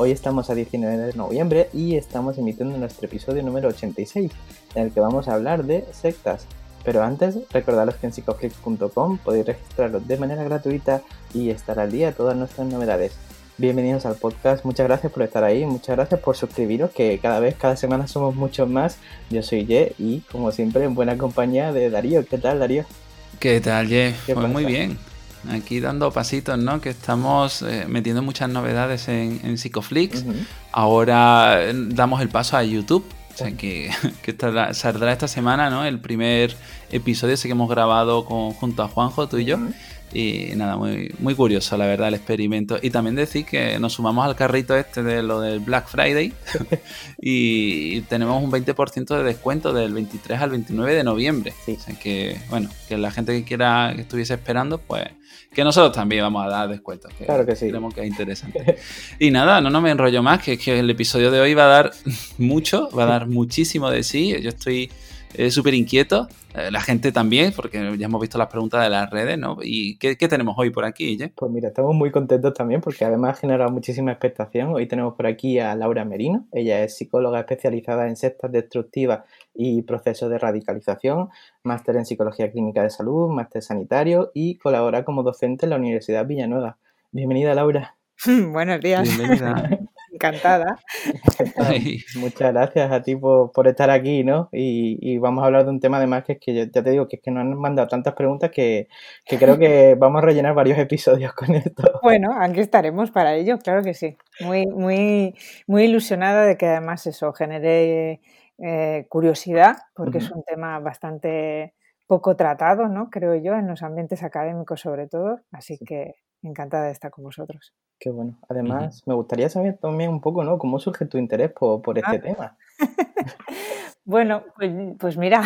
Hoy estamos a 19 de noviembre y estamos emitiendo nuestro episodio número 86, en el que vamos a hablar de sectas. Pero antes, recordaros que en psicoflix.com podéis registraros de manera gratuita y estar al día de todas nuestras novedades. Bienvenidos al podcast, muchas gracias por estar ahí, muchas gracias por suscribiros, que cada vez, cada semana somos muchos más. Yo soy Ye y como siempre en buena compañía de Darío. ¿Qué tal Darío? ¿Qué tal Ye? Pues muy bien, aquí dando pasitos, ¿no? Que estamos eh, metiendo muchas novedades en, en Psicoflix. Ahora eh, damos el paso a YouTube. O sea que, que saldrá esta semana, ¿no? El primer episodio ese que hemos grabado con, junto a Juanjo, tú y yo. Y nada, muy, muy curioso, la verdad, el experimento. Y también decir que nos sumamos al carrito este de lo del Black Friday y tenemos un 20% de descuento del 23 al 29 de noviembre. O sea que, bueno, que la gente que quiera que estuviese esperando, pues que nosotros también vamos a dar descuentos. claro que sí. Creemos que es interesante. y nada, no, no me enrollo más, que, que el episodio de hoy va a dar mucho, va a dar muchísimo de sí. Yo estoy eh, súper inquieto. Eh, la gente también, porque ya hemos visto las preguntas de las redes, ¿no? ¿Y qué, tenemos hoy por aquí, Pues mira, estamos muy contentos también porque además ha generado muchísima expectación. Hoy tenemos por aquí a Laura Merino. Ella es psicóloga especializada en sectas destructivas y procesos de radicalización, máster en psicología clínica de salud, máster sanitario y colabora como docente en la Universidad Villanueva. Bienvenida, Laura. Buenos días. Bienvenida. encantada. Muchas gracias a ti por, estar aquí, ¿no? Y, vamos a hablar de un tema además que es que ya te digo que es que nos han mandado tantas preguntas que, creo que vamos a rellenar varios episodios con esto. Bueno, aquí estaremos para ello, claro que sí. Muy, muy, muy ilusionada de que además eso genere eh, curiosidad, porque es un tema bastante poco tratado, ¿no? Creo yo, en los ambientes académicos sobre todo. Así que encantada de estar con vosotros. Qué bueno. Además, me gustaría saber también un poco, ¿no? ¿Cómo surge tu interés por, por este ah. tema? bueno, pues, pues mira,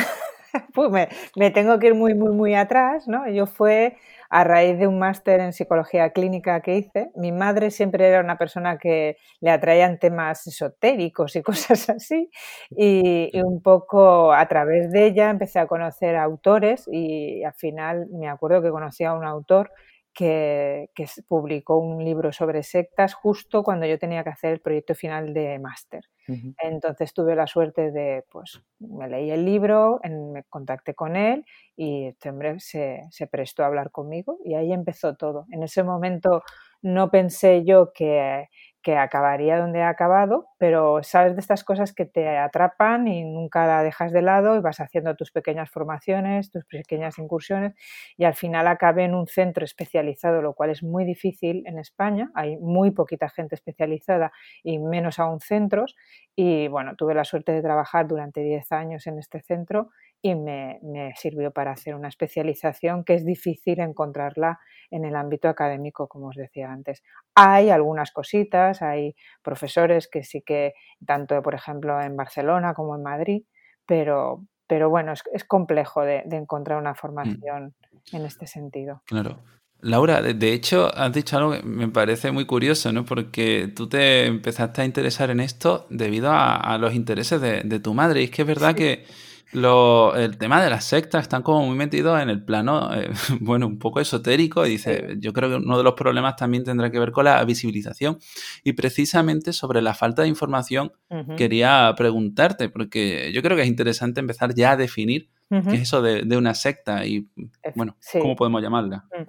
pues me, tengo que ir muy, muy, muy atrás, ¿no? Yo fue a raíz de un máster en psicología clínica que hice. Mi madre siempre era una persona que le atraían temas esotéricos y cosas así. Y, y, un poco a través de ella empecé a conocer autores y al final me acuerdo que conocí a un autor que, publicó un libro sobre sectas justo cuando yo tenía que hacer el proyecto final de máster. Entonces tuve la suerte de, pues, me leí el libro, me contacté con él y este hombre se, se prestó a hablar conmigo y ahí empezó todo. En ese momento no pensé yo que, que acabaría donde ha acabado, pero sabes de estas cosas que te atrapan y nunca la dejas de lado y vas haciendo tus pequeñas formaciones, tus pequeñas incursiones y al final acabé en un centro especializado, lo cual es muy difícil en España, hay muy poquita gente especializada y menos aún centros. Y bueno, tuve la suerte de trabajar durante 10 años en este centro y me, sirvió para hacer una especialización que es difícil encontrarla en el ámbito académico, como os decía antes. Hay algunas cositas, hay profesores que sí que, tanto por ejemplo en Barcelona como en Madrid, pero, pero bueno, es, complejo de, encontrar una mm. formación en este sentido. Claro. Laura, de hecho, has dicho algo que me parece muy curioso, ¿no? Porque tú te empezaste a interesar en esto debido a, los intereses de, tu madre. Y es que es verdad que lo, el tema de las sectas están como muy metidos en el plano, eh, bueno, un poco esotérico. Y dice, yo creo que uno de los problemas también tendrá que ver con la visibilización. Y precisamente sobre la falta de información quería preguntarte, porque yo creo que es interesante empezar ya a definir qué es eso de, una secta y, bueno, cómo podemos llamarla. Mm.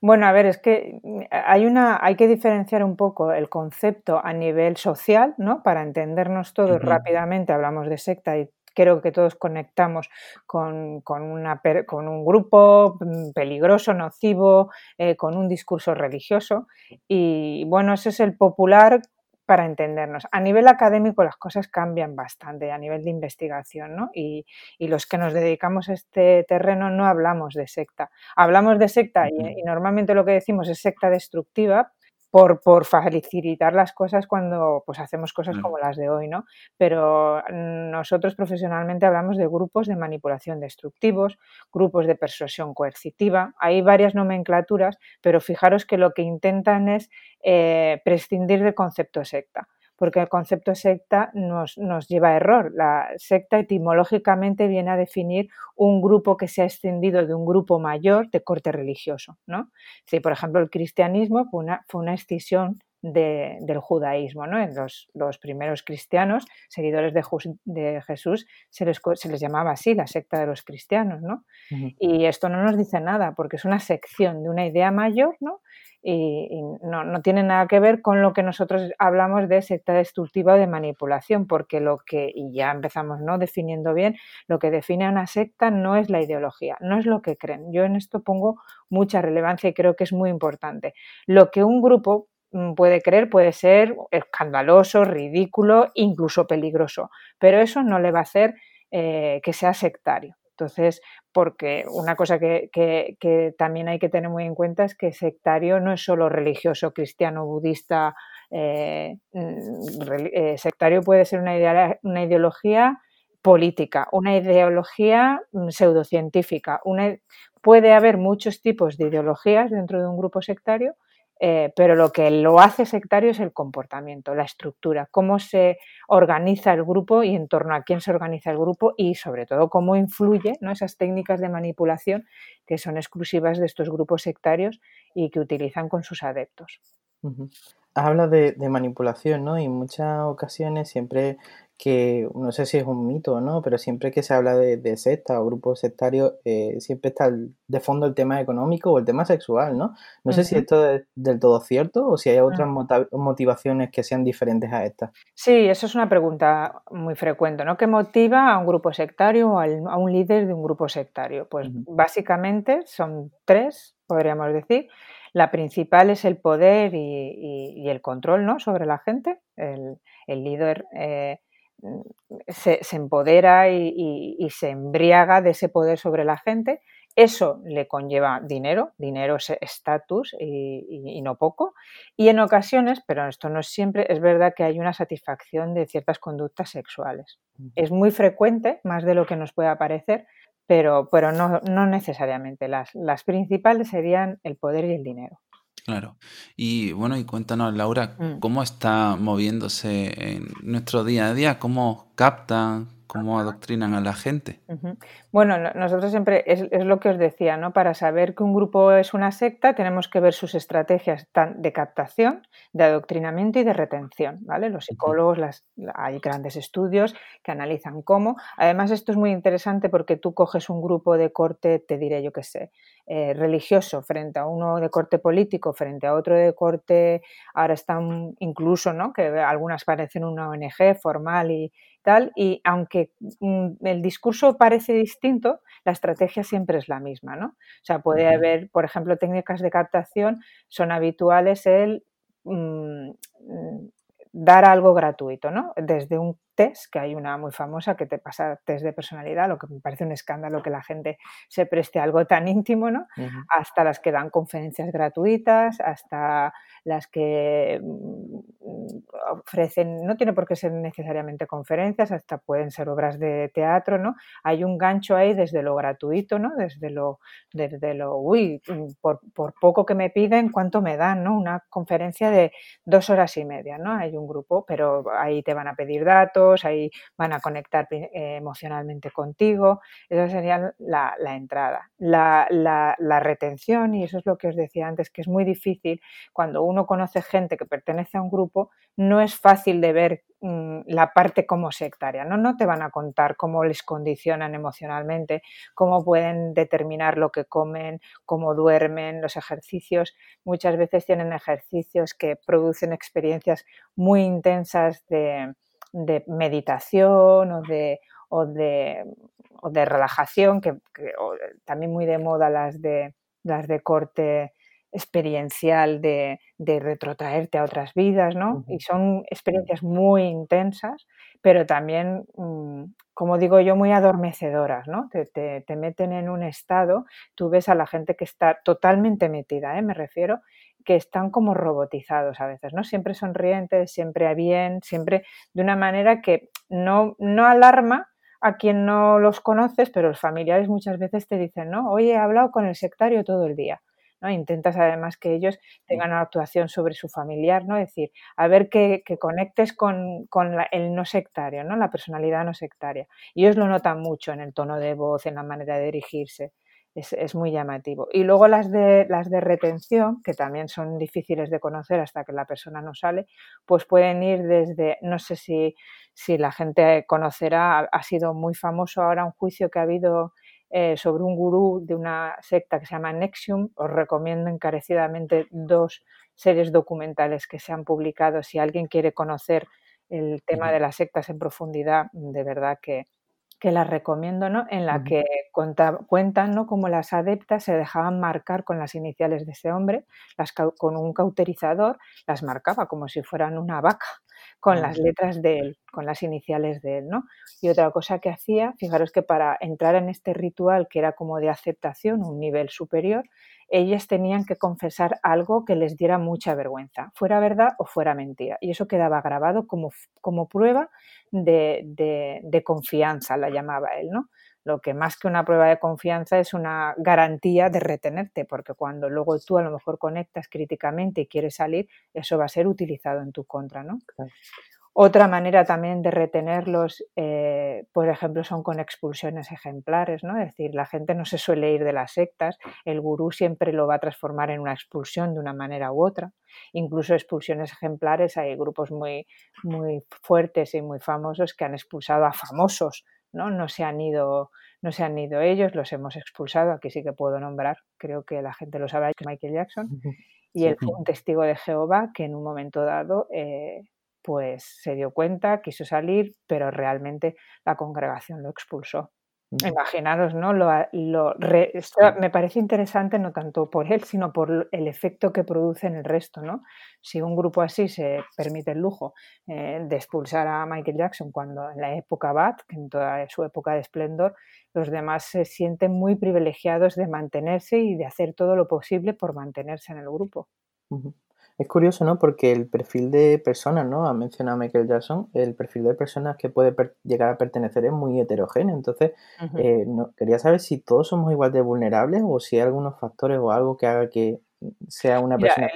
Bueno, a ver, es que mm, hay, una, hay que diferenciar un poco el concepto a nivel social, ¿no? Para entendernos todos rápidamente, hablamos de secta y creo que todos conectamos con, una, con un grupo mm, peligroso, nocivo, eh, con un discurso religioso. Y bueno, ese es el popular para entendernos. A nivel académico las cosas cambian bastante, a nivel de investigación, ¿no? Y, los que nos dedicamos a este terreno no hablamos de secta. Hablamos de secta y, y, normalmente lo que decimos es secta destructiva, por, por, facilitar las cosas cuando pues hacemos cosas como las de hoy, ¿no? Pero nosotros profesionalmente hablamos de grupos de manipulación destructivos, grupos de persuasión coercitiva, hay varias nomenclaturas, pero fijaros que lo que intentan es eh, prescindir del concepto secta porque el concepto secta nos, nos, lleva a error. La secta etimológicamente viene a definir un grupo que se ha extendido de un grupo mayor de corte religioso. ¿no? Si, por ejemplo, el cristianismo fue una, fue una escisión del judaísmo. ¿no? En los, los, primeros cristianos, seguidores de, de Jesús, se les, se les, llamaba así, la secta de los cristianos. ¿no? Y esto no nos dice nada, porque es una sección de una idea mayor ¿no? Y, no, no, tiene nada que ver con lo que nosotros hablamos de secta destructiva o de manipulación, porque lo que, y ya empezamos ¿no? definiendo bien, lo que define a una secta no es la ideología, no es lo que creen. Yo en esto pongo mucha relevancia y creo que es muy importante. Lo que un grupo mm, puede creer puede ser escandaloso, ridículo, incluso peligroso, pero eso no le va a hacer eh, que sea sectario. Entonces, porque una cosa que, también hay que tener muy en cuenta es que sectario no es solo religioso, cristiano, budista. Eh, mm, eh, sectario puede ser una, una ideología política, una ideología mm, pseudocientífica. puede haber muchos tipos de ideologías dentro de un grupo sectario eh, pero lo que lo hace sectario es el comportamiento, la estructura, cómo se organiza el grupo y en torno a quién se organiza el grupo y sobre todo cómo influye ¿no? esas técnicas de manipulación que son exclusivas de estos grupos sectarios y que utilizan con sus adeptos. Habla de, de, manipulación, ¿no? Y en muchas ocasiones siempre que no sé si es un mito o no, pero siempre que se habla de, de secta o grupos sectarios, eh, siempre está de fondo el tema económico o el tema sexual, ¿no? No sé si esto es del todo cierto o si hay otras mm. motivaciones que sean diferentes a estas. Sí, eso es una pregunta muy frecuente, ¿no? ¿Qué motiva a un grupo sectario o a un líder de un grupo sectario? Pues básicamente son tres, podríamos decir. La principal es el poder y, el control ¿no? sobre la gente. El, líder eh, se, empodera y, se embriaga de ese poder sobre la gente. Eso le conlleva dinero, dinero es estatus y, no poco. Y en ocasiones, pero esto no es siempre, es verdad que hay una satisfacción de ciertas conductas sexuales. Es muy frecuente, más de lo que nos pueda parecer, pero, pero no, no necesariamente. Las, las principales serían el poder y el dinero. Claro. Y bueno, y cuéntanos, Laura, mm. ¿cómo está moviéndose en nuestro día a día? ¿Cómo captan? Cómo adoctrinan a la gente. Bueno, nosotros siempre, es, lo que os decía, ¿no? Para saber que un grupo es una secta tenemos que ver sus estrategias de captación, de adoctrinamiento y de retención, ¿vale? Los psicólogos, las, hay grandes estudios que analizan cómo. Además, esto es muy interesante porque tú coges un grupo de corte, te diré yo qué sé, eh, religioso frente a uno de corte político, frente a otro de corte, ahora están incluso, ¿no? Que algunas parecen una ONG formal y, y aunque mm, el discurso parece distinto, la estrategia siempre es la misma, ¿no? O sea, puede haber, por ejemplo, técnicas de captación, son habituales el mm, mm, dar algo gratuito, ¿no? Desde un test, que hay una muy famosa que te pasa test de personalidad, lo que me parece un escándalo que la gente se preste algo tan íntimo, ¿no? Hasta las que dan conferencias gratuitas, hasta las que mm, ofrecen, no tiene por qué ser necesariamente conferencias, hasta pueden ser obras de teatro, ¿no? Hay un gancho ahí desde lo gratuito, ¿no? Desde lo, desde lo, uy, mm, por, por poco que me piden, ¿cuánto me dan, ¿no? Una conferencia de dos horas y media, ¿no? Hay un grupo, pero ahí te van a pedir datos, ahí van a conectar eh, emocionalmente contigo, esa sería la, entrada. La retención, y eso es lo que os decía antes, que es muy difícil cuando uno conoce gente que pertenece a un grupo, no es fácil de ver mm, la parte como sectaria, ¿no? No te van a contar cómo les condicionan emocionalmente, cómo pueden determinar lo que comen, cómo duermen, los ejercicios. Muchas veces tienen ejercicios que producen experiencias muy intensas de, meditación o de, o de, de relajación, que, también muy de moda las de, las de corte experiencial de, retrotraerte a otras vidas, ¿no? Y son experiencias muy intensas, pero también, mm, como digo yo, muy adormecedoras, ¿no? Te, meten en un estado, tú ves a la gente que está totalmente metida, ¿eh? me refiero, que están como robotizados a veces, ¿no? Siempre sonrientes, siempre a bien, siempre de una manera que no, no alarma a quien no los conoces, pero los familiares muchas veces te dicen, ¿no? Oye, he hablado con el sectario todo el día. ¿no? Intentas además que ellos tengan una actuación sobre su familiar, ¿no? Es decir, a ver que, conectes con, el no sectario, ¿no? La personalidad no sectaria. Y ellos lo notan mucho en el tono de voz, en la manera de dirigirse. Es, muy llamativo. Y luego las de, las de retención, que también son difíciles de conocer hasta que la persona no sale, pues pueden ir desde, no sé si, si la gente conocerá, ha sido muy famoso ahora un juicio que ha habido eh, sobre un gurú de una secta que se llama Nexium. Os recomiendo encarecidamente dos series documentales que se han publicado. Si alguien quiere conocer el tema de las sectas en profundidad, de verdad que, que las recomiendo, ¿no? En la que cuentan, ¿no? Cómo las adeptas se dejaban marcar con las iniciales de ese hombre, las con un cauterizador, las marcaba como si fueran una vaca, con las letras de él, con las iniciales de él, ¿no? Y otra cosa que hacía, fijaros que para entrar en este ritual que era como de aceptación, un nivel superior, ellas tenían que confesar algo que les diera mucha vergüenza, fuera verdad o fuera mentira. Y eso quedaba grabado como, como prueba de, de, confianza, la llamaba él, ¿no? Lo que más que una prueba de confianza es una garantía de retenerte, porque cuando luego tú a lo mejor conectas críticamente y quieres salir, eso va a ser utilizado en tu contra, ¿no? Otra manera también de retenerlos, eh, por ejemplo, son con expulsiones ejemplares, ¿no? Es decir, la gente no se suele ir de las sectas, el gurú siempre lo va a transformar en una expulsión de una manera u otra. Incluso expulsiones ejemplares, hay grupos muy, muy fuertes y muy famosos que han expulsado a famosos, ¿no? No se han ido, no se han ido ellos, los hemos expulsado, aquí sí que puedo nombrar, creo que la gente lo sabe, Michael Jackson, y él fue un testigo de Jehová que en un momento dado eh, pues se dio cuenta, quiso salir, pero realmente la congregación lo expulsó. Imaginaros, ¿no? Lo, me parece interesante no tanto por él, sino por el efecto que produce en el resto, ¿no? Si un grupo así se permite el lujo eh, de expulsar a Michael Jackson cuando en la época Bad, en toda su época de esplendor, los demás se sienten muy privilegiados de mantenerse y de hacer todo lo posible por mantenerse en el grupo. Es curioso, ¿no? Porque el perfil de personas, ¿no? Ha mencionado Michael Jackson, el perfil de personas que puede llegar a pertenecer es muy heterogéneo. Entonces, eh, no, quería saber si todos somos igual de vulnerables o si hay algunos factores o algo que haga que sea una persona.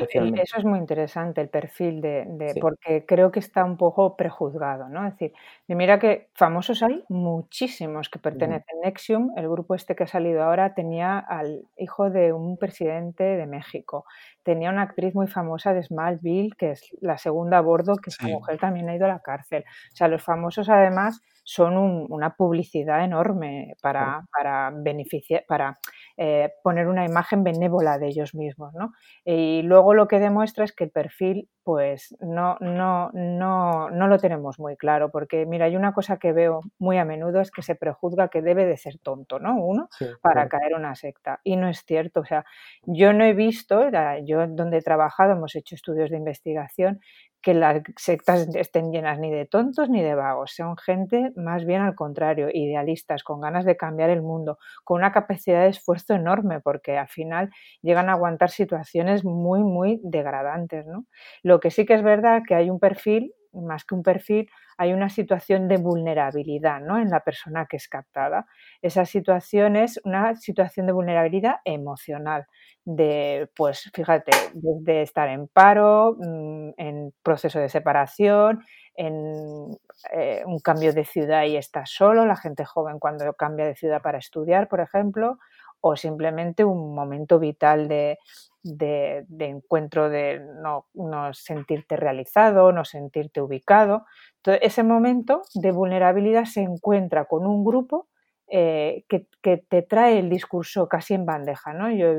Eso es muy interesante, el perfil de, porque creo que está un poco prejuzgado, ¿no? Es decir, mira que famosos hay muchísimos que pertenecen. a Nexium, el grupo este que ha salido ahora, tenía al hijo de un presidente de México, tenía una actriz muy famosa de Smallville, que es la segunda a bordo, que esa mujer también ha ido a la cárcel. O sea, los famosos además son una publicidad enorme para, para, beneficiar, para eh, poner una imagen benévola de ellos mismos. ¿no? Y luego lo que demuestra es que el perfil pues no, no, no, no lo tenemos muy claro, porque mira, hay una cosa que veo muy a menudo es que se prejuzga que debe de ser tonto, ¿no? Uno, para caer una secta. Y no es cierto, o sea, yo no he visto, yo donde he trabajado hemos hecho estudios de investigación, que las sectas estén llenas ni de tontos ni de vagos, son gente más bien al contrario, idealistas, con ganas de cambiar el mundo, con una capacidad de esfuerzo enorme, porque al final llegan a aguantar situaciones muy, muy degradantes. ¿no? Lo que sí que es verdad que hay un perfil, más que un perfil, hay una situación de vulnerabilidad ¿no? en la persona que es captada. Esa situación es una situación de vulnerabilidad emocional, de, pues fíjate, de estar en paro, mm, en proceso de separación, en eh, un cambio de ciudad y está solo, la gente joven cuando cambia de ciudad para estudiar, por ejemplo, o simplemente un momento vital de, de, encuentro de no, no, sentirte realizado, no sentirte ubicado. Ese momento de vulnerabilidad se encuentra con un grupo eh, que, te trae el discurso casi en bandeja. ¿no? Yo,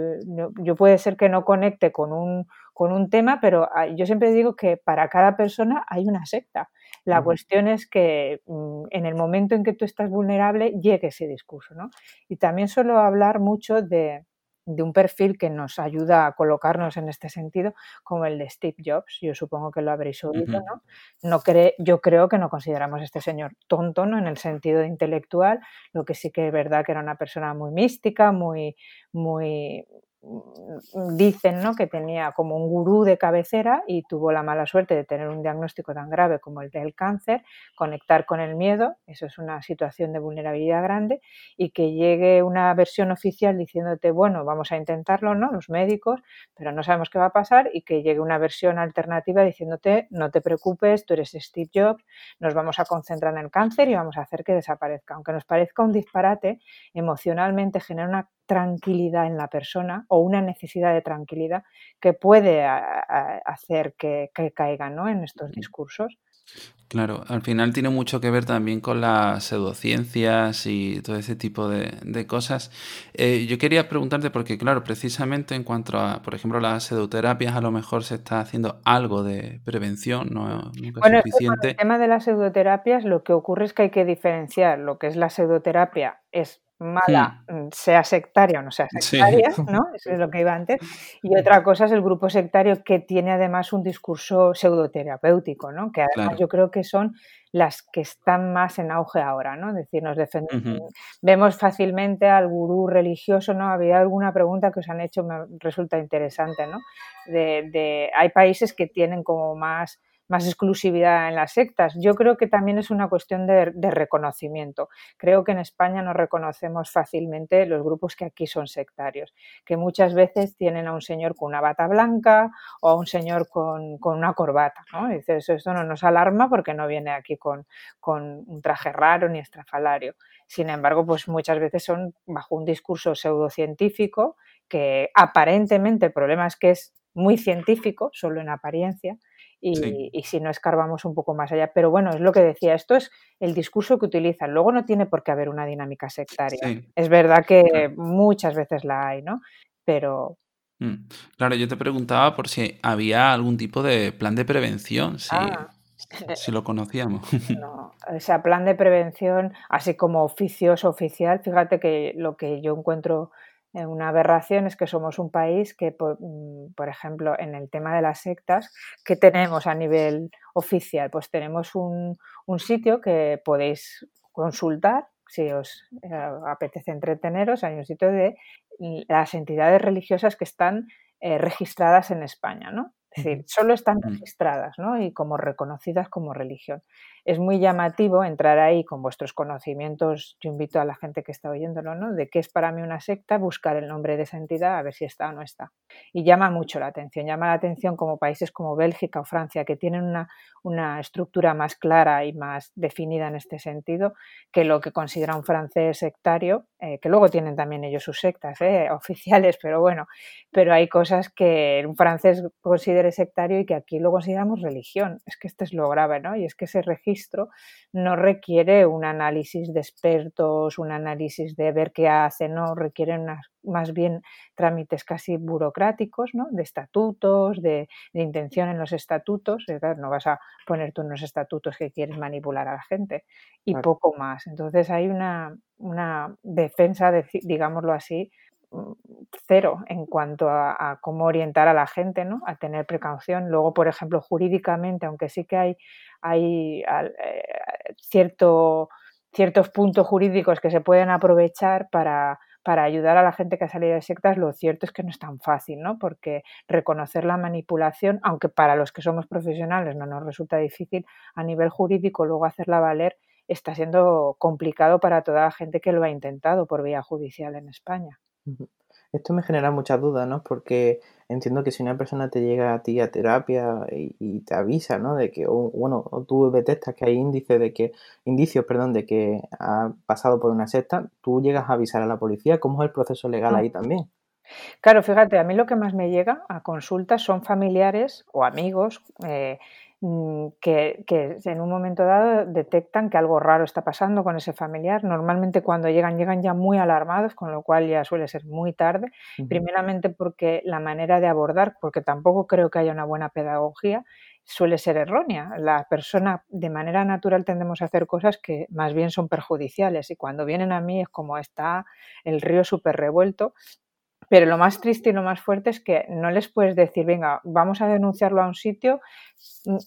yo, puede ser que no conecte con un, con un tema, pero ah, yo siempre digo que para cada persona hay una secta. La cuestión es que mm, en el momento en que tú estás vulnerable llegue ese discurso. ¿no? Y también suelo hablar mucho de, de un perfil que nos ayuda a colocarnos en este sentido, como el de Steve Jobs. Yo supongo que lo habréis oído, ¿no? no yo creo que no consideramos a este señor tonto, ¿no? En el sentido de intelectual, lo que sí que es verdad que era una persona muy mística, muy, muy, dicen ¿no? que tenía como un gurú de cabecera y tuvo la mala suerte de tener un diagnóstico tan grave como el del cáncer, conectar con el miedo, eso es una situación de vulnerabilidad grande, y que llegue una versión oficial diciéndote, bueno, vamos a intentarlo, ¿no? Los médicos, pero no sabemos qué va a pasar, y que llegue una versión alternativa diciéndote, no te preocupes, tú eres Steve Jobs, nos vamos a concentrar en el cáncer y vamos a hacer que desaparezca. Aunque nos parezca un disparate, emocionalmente genera una tranquilidad en la persona o una necesidad de tranquilidad que puede hacer que, caigan en estos discursos. Claro, al final tiene mucho que ver también con las pseudociencias y todo ese tipo de, cosas. Eh, yo quería preguntarte, porque claro, precisamente en cuanto a, por ejemplo, las pseudoterapias, a lo mejor se está haciendo algo de prevención, no bueno, suficiente. el tema de las pseudoterapias, lo que ocurre es que hay que diferenciar lo que es la pseudoterapia, es mala, mm, sea sectaria o no sea sectaria, ¿no? Eso es lo que iba antes. Y otra cosa es el grupo sectario que tiene además un discurso pseudoterapéutico, ¿no? Que además yo creo que son las que están más en auge ahora, ¿no? Es decir, nos defendemos, vemos fácilmente al gurú religioso, ¿no? Había alguna pregunta que os han hecho, me resulta interesante, ¿no? De, de hay países que tienen como más más exclusividad en las sectas. Yo creo que también es una cuestión de, reconocimiento. Creo que en España no reconocemos fácilmente los grupos que aquí son sectarios, que muchas veces tienen a un señor con una bata blanca o a un señor con, una corbata. ¿no? dices, eso, no nos alarma porque no viene aquí con, con un traje raro ni estrafalario. Sin embargo, pues muchas veces son bajo un discurso pseudocientífico que aparentemente el problema es que es muy científico, solo en apariencia, y, si no escarbamos un poco más allá. Pero bueno, es lo que decía, esto es el discurso que utilizan. Luego no tiene por qué haber una dinámica sectaria. Es verdad que muchas veces la hay, ¿no? Pero... Mm. Claro, yo te preguntaba por si había algún tipo de plan de prevención, si, ah. si lo conocíamos. No, o sea, plan de prevención, así como oficioso oficial, fíjate que lo que yo encuentro una aberración es que somos un país que, mm, por, ejemplo, en el tema de las sectas, que tenemos a nivel oficial? Pues tenemos un, sitio que podéis consultar si os eh, apetece entreteneros. Hay un sitio de las entidades religiosas que están eh, registradas en España, ¿no? Es decir, solo están mm. registradas ¿no? y como reconocidas como religión es muy llamativo entrar ahí con vuestros conocimientos. Yo invito a la gente que está oyéndolo, ¿no? De qué es para mí una secta, buscar el nombre de esa entidad, a ver si está o no está. Y llama mucho la atención. Llama la atención como países como Bélgica o Francia, que tienen una, una estructura más clara y más definida en este sentido que lo que considera un francés sectario, eh, que luego tienen también ellos sus sectas ¿eh? oficiales, pero bueno, pero hay cosas que un francés considere sectario y que aquí lo consideramos religión. Es que esto es lo grave, ¿no? Y es que se registro no requiere un análisis de expertos, un análisis de ver qué hace, no requiere más bien trámites casi burocráticos, ¿no? de estatutos, de, intención en los estatutos. No vas a poner tú unos estatutos que quieres manipular a la gente y poco más. Entonces hay una, una defensa, de, digámoslo así, cero en cuanto a, cómo orientar a la gente, ¿no? A tener precaución. Luego, por ejemplo, jurídicamente, aunque sí que hay, eh, cierto, ciertos puntos jurídicos que se pueden aprovechar para, para ayudar a la gente que ha salido de sectas, lo cierto es que no es tan fácil, ¿no? Porque reconocer la manipulación, aunque para los que somos profesionales no nos resulta difícil, a nivel jurídico luego hacerla valer está siendo complicado para toda la gente que lo ha intentado por vía judicial en España. Esto me genera muchas dudas, ¿no? Porque entiendo que si una persona te llega a ti a terapia y, te avisa, ¿no? De que, o, bueno, o tú detectas que hay índices de que, indicios, perdón, de que ha pasado por una secta, tú llegas a avisar a la policía. ¿Cómo es el proceso legal mm. ahí también? Claro, fíjate, a mí lo que más me llega a consultas son familiares o amigos eh, Mm, que, en un momento dado detectan que algo raro está pasando con ese familiar. Normalmente cuando llegan, llegan ya muy alarmados, con lo cual ya suele ser muy tarde. Primeramente porque la manera de abordar, porque tampoco creo que haya una buena pedagogía, suele ser errónea. La persona de manera natural tendemos a hacer cosas que más bien son perjudiciales y cuando vienen a mí es como está el río súper revuelto pero lo más triste y lo más fuerte es que no les puedes decir, venga, vamos a denunciarlo a un sitio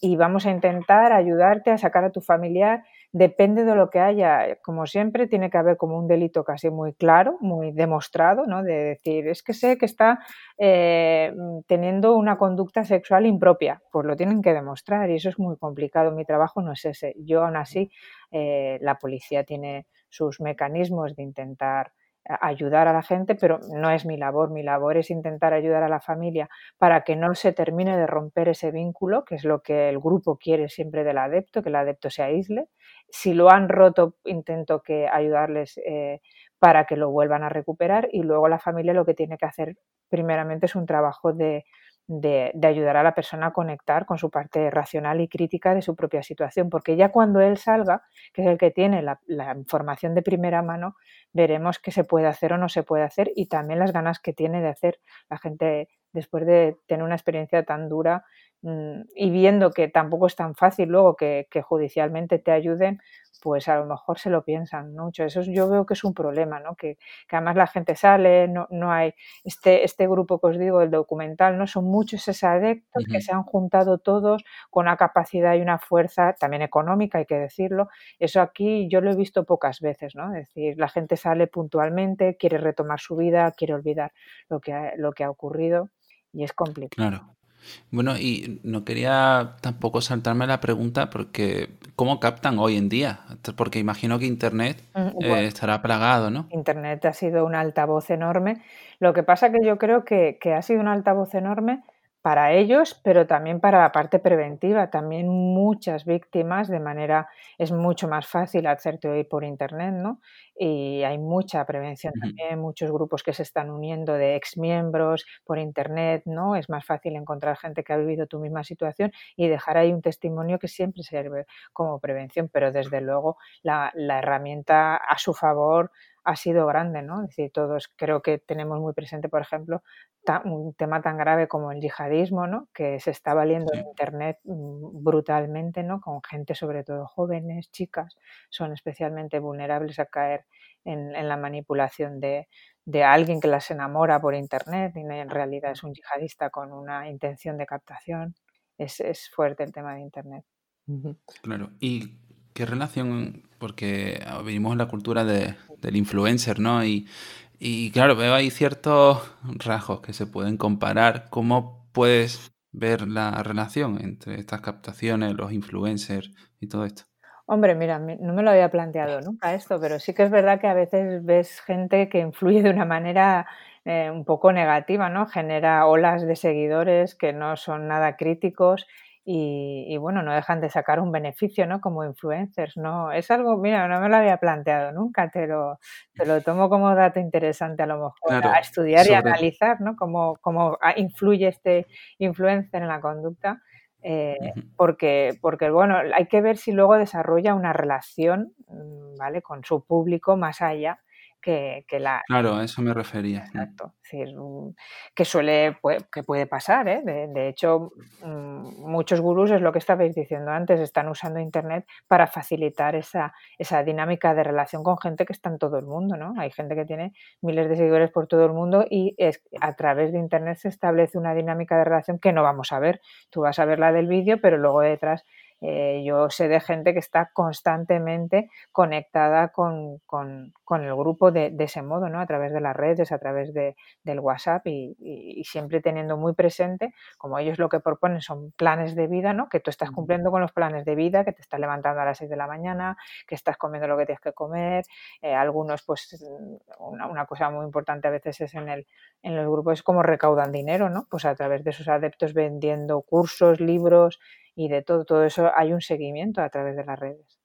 y vamos a intentar ayudarte a sacar a tu familiar depende de lo que haya. Como siempre, tiene que haber como un delito casi muy claro, muy demostrado, ¿no? De decir, es que sé que está eh, teniendo una conducta sexual impropia, pues lo tienen que demostrar y eso es muy complicado. Mi trabajo no es ese. Yo aún así, eh, la policía tiene sus mecanismos de intentar ayudar a la gente, pero no es mi labor. Mi labor es intentar ayudar a la familia para que no se termine de romper ese vínculo, que es lo que el grupo quiere siempre del adepto, que el adepto se aísle. Si lo han roto, intento que ayudarles eh, para que lo vuelvan a recuperar y luego la familia lo que tiene que hacer primeramente es un trabajo de de, ayudar a la persona a conectar con su parte racional y crítica de su propia situación, porque ya cuando él salga, que es el que tiene la, información de primera mano, veremos qué se puede hacer o no se puede hacer y también las ganas que tiene de hacer. La gente después de tener una experiencia tan dura mm, y viendo que tampoco es tan fácil luego que, que judicialmente te ayuden, pues a lo mejor se lo piensan mucho. Eso yo veo que es un problema, ¿no? Que, además la gente sale, no, no, hay este, este grupo que os digo, el documental, ¿no? Son muchos esos adeptos que se han juntado todos con una capacidad y una fuerza también económica, hay que decirlo. Eso aquí yo lo he visto pocas veces, ¿no? Es decir, la gente sale puntualmente, quiere retomar su vida, quiere olvidar lo que ha, lo que ha ocurrido y es complicado. Claro. Bueno, y no quería tampoco saltarme la pregunta porque ¿cómo captan hoy en día? Porque imagino que Internet mm, eh, estará plagado, ¿no? Internet ha sido un altavoz enorme. Lo que pasa que yo creo que, que ha sido un altavoz enorme para ellos, pero también para la parte preventiva. También muchas víctimas, de manera, es mucho más fácil hacerte oír por Internet, ¿no? Y hay mucha prevención también, muchos grupos que se están uniendo de exmiembros por Internet, ¿no? Es más fácil encontrar gente que ha vivido tu misma situación y dejar ahí un testimonio que siempre sirve como prevención, pero desde luego la, la herramienta a su favor ha sido grande, ¿no? Es decir, todos creo que tenemos muy presente, por ejemplo, un tema tan grave como el yihadismo, ¿no? Que se está valiendo en Internet mm, brutalmente, ¿no? Con gente, sobre todo jóvenes, chicas, son especialmente vulnerables a caer en, la manipulación de, alguien que las enamora por Internet y en realidad es un yihadista con una intención de captación. Es, es fuerte el tema de Internet. Claro. ¿Y qué relación? Porque vivimos en la cultura de, del influencer, ¿no? Y, y claro, veo ahí ciertos rasgos que se pueden comparar. ¿Cómo puedes ver la relación entre estas captaciones, los influencers y todo esto? Hombre, mira, no me lo había planteado nunca esto, pero sí que es verdad que a veces ves gente que influye de una manera eh, un poco negativa, ¿no? Genera olas de seguidores que no son nada críticos y, bueno, no dejan de sacar un beneficio, ¿no? Como influencers, ¿no? Es algo, mira, no me lo había planteado nunca, te lo, te lo tomo como dato interesante a lo mejor a estudiar y analizar, ¿no? Cómo, cómo, influye este influencer en la conducta. Eh, porque, porque, bueno, hay que ver si luego desarrolla una relación, mm, ¿vale? Con su público más allá que, la... Claro, a eso me refería. Exacto. Mm, que suele, que puede pasar, ¿eh? De, hecho, mm, muchos gurús, es lo que estabais diciendo antes, están usando Internet para facilitar esa, esa dinámica de relación con gente que está en todo el mundo, ¿no? Hay gente que tiene miles de seguidores por todo el mundo y es, a través de Internet se establece una dinámica de relación que no vamos a ver. Tú vas a ver la del vídeo, pero luego detrás eh, yo sé de gente que está constantemente conectada con, el grupo de, ese modo, ¿no? A través de las redes, a través de, del WhatsApp y, siempre teniendo muy presente, como ellos lo que proponen son planes de vida, ¿no? Que tú estás cumpliendo con los planes de vida, que te estás levantando a las 6 de la mañana, que estás comiendo lo que tienes que comer. Eh, algunos, pues, una, cosa muy importante a veces es en, el, en los grupos es cómo recaudan dinero, ¿no? Pues a través de sus adeptos vendiendo cursos, libros, y de todo, todo eso hay un seguimiento a través de las redes.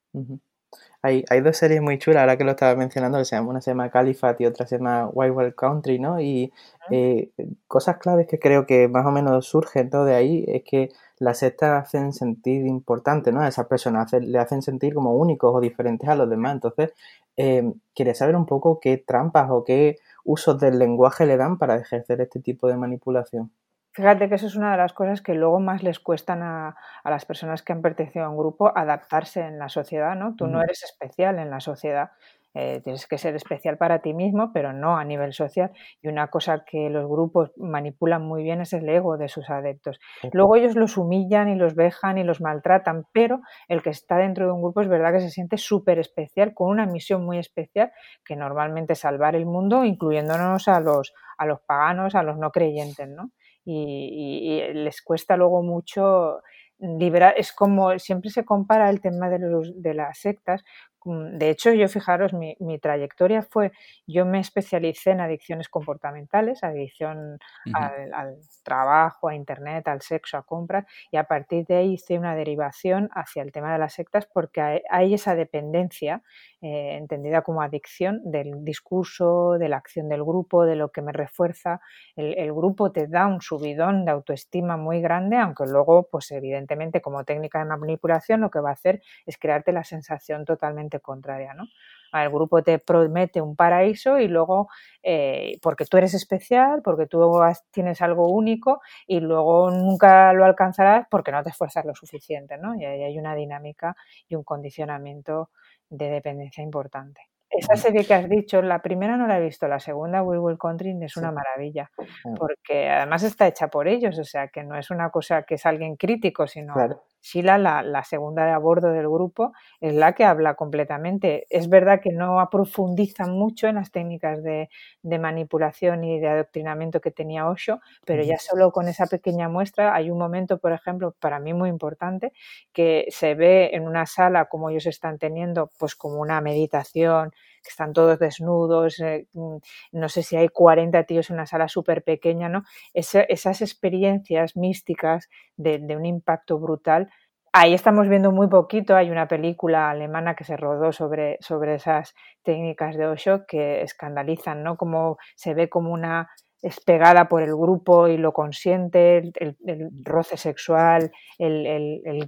hay, hay, dos series muy chulas, ahora que lo estaba mencionando, se llama, una se llama Caliphate y otra se llama Wild Wild Country, ¿no? Y eh, cosas claves que creo que más o menos surgen todo de ahí es que las sectas hacen sentir importante, ¿no? A esas personas le hacen sentir como únicos o diferentes a los demás. Entonces, eh, quería saber un poco qué trampas o qué usos del lenguaje le dan para ejercer este tipo de manipulación. Fíjate que eso es una de las cosas que luego más les cuestan a, las personas que han pertenecido a un grupo adaptarse en la sociedad, ¿no? Tú no eres especial en la sociedad. Eh, tienes que ser especial para ti mismo, pero no a nivel social. Y una cosa que los grupos manipulan muy bien es el ego de sus adeptos. Luego ellos los humillan y los vejan y los maltratan, pero el que está dentro de un grupo es verdad que se siente súper especial, con una misión muy especial, que normalmente es salvar el mundo, incluyéndonos a los, a los paganos, a los no creyentes, ¿no? Y les cuesta luego mucho liberar, es como siempre se compara el tema de, los, de las sectas. De hecho, yo fijaros, mi, mi, trayectoria fue, yo me especialicé en adicciones comportamentales, adicción al, al, trabajo, a internet, al sexo, a compras, y a partir de ahí hice una derivación hacia el tema de las sectas porque hay esa dependencia eh, entendida como adicción del discurso, de la acción del grupo, de lo que me refuerza. El, grupo te da un subidón de autoestima muy grande, aunque luego, pues evidentemente, como técnica de manipulación, lo que va a hacer es crearte la sensación totalmente contraria, ¿no? El grupo te promete un paraíso y luego, eh, porque tú eres especial, porque tú tienes algo único y luego nunca lo alcanzarás porque no te esfuerzas lo suficiente, ¿no? Y ahí hay una dinámica y un condicionamiento de dependencia importante. Esa serie que has dicho, la primera no la he visto, la segunda, Will Will Country, es una maravilla, mm. porque además está hecha por ellos, o sea, que no es una cosa que es alguien crítico, sino Sheila, la, la, segunda de a bordo del grupo, es la que habla completamente. Es verdad que no profundizan mucho en las técnicas de, manipulación y de adoctrinamiento que tenía Osho, pero ya solo con esa pequeña muestra hay un momento, por ejemplo, para mí muy importante, que se ve en una sala como ellos están teniendo, pues como una meditación, que están todos desnudos, eh, mm, no sé si hay 40 tíos en una sala súper pequeña, ¿no? esas experiencias místicas de, un impacto brutal Ahí estamos viendo muy poquito, hay una película alemana que se rodó sobre, sobre esas técnicas de Osho que escandalizan, ¿no? Como se ve como una es pegada por el grupo y lo consiente, el, roce sexual, el, el,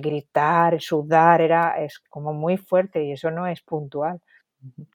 gritar, el sudar, era, es como muy fuerte y eso no es puntual.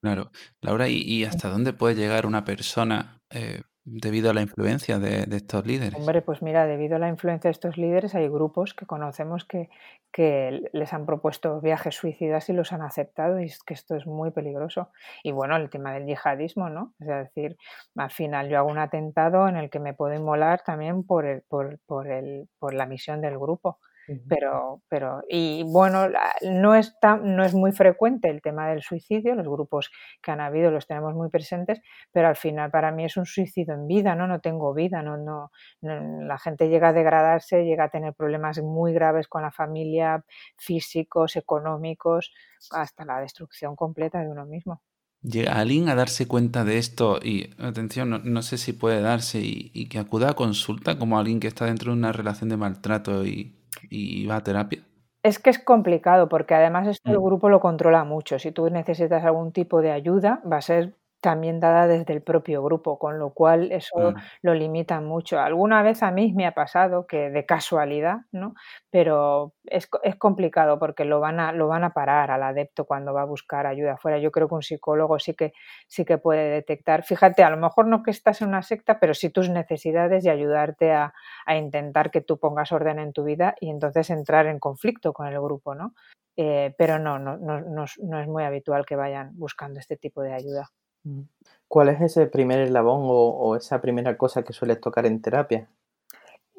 Claro. Laura, ¿y, hasta dónde puede llegar una persona eh, debido a la influencia de, estos líderes? Hombre, pues mira, debido a la influencia de estos líderes hay grupos que conocemos que, que les han propuesto viajes suicidas y los han aceptado y es que esto es muy peligroso. Y bueno, el tema del yihadismo, ¿no? Es decir, al final yo hago un atentado en el que me puedo inmolar también por, el, por, por, el, por la misión del grupo. Pero, pero, y bueno, no es, no es muy frecuente el tema del suicidio, los grupos que han habido los tenemos muy presentes, pero al final para mí es un suicidio en vida, ¿no? No tengo vida, no, no, la gente llega a degradarse, llega a tener problemas muy graves con la familia, físicos, económicos, hasta la destrucción completa de uno mismo. Llega alguien a darse cuenta de esto y, atención, no, sé si puede darse y, y, que acuda a consulta como alguien que está dentro de una relación de maltrato y, y va a terapia? Es que es complicado porque además esto el mm. grupo lo controla mucho. Si tú necesitas algún tipo de ayuda, va a ser también dada desde el propio grupo, con lo cual eso lo limita mucho. Alguna vez a mí me ha pasado que de casualidad, ¿no? Pero es, es, complicado porque lo van, a, lo van a parar al adepto cuando va a buscar ayuda afuera. Yo creo que un psicólogo sí que, sí que puede detectar. Fíjate, a lo mejor no que estás en una secta, pero sí tus necesidades y ayudarte a, a intentar que tú pongas orden en tu vida y entonces entrar en conflicto con el grupo, ¿no? Eh, pero no, no, no, no, no es muy habitual que vayan buscando este tipo de ayuda. ¿Cuál es ese primer eslabón o, esa primera cosa que sueles tocar en terapia?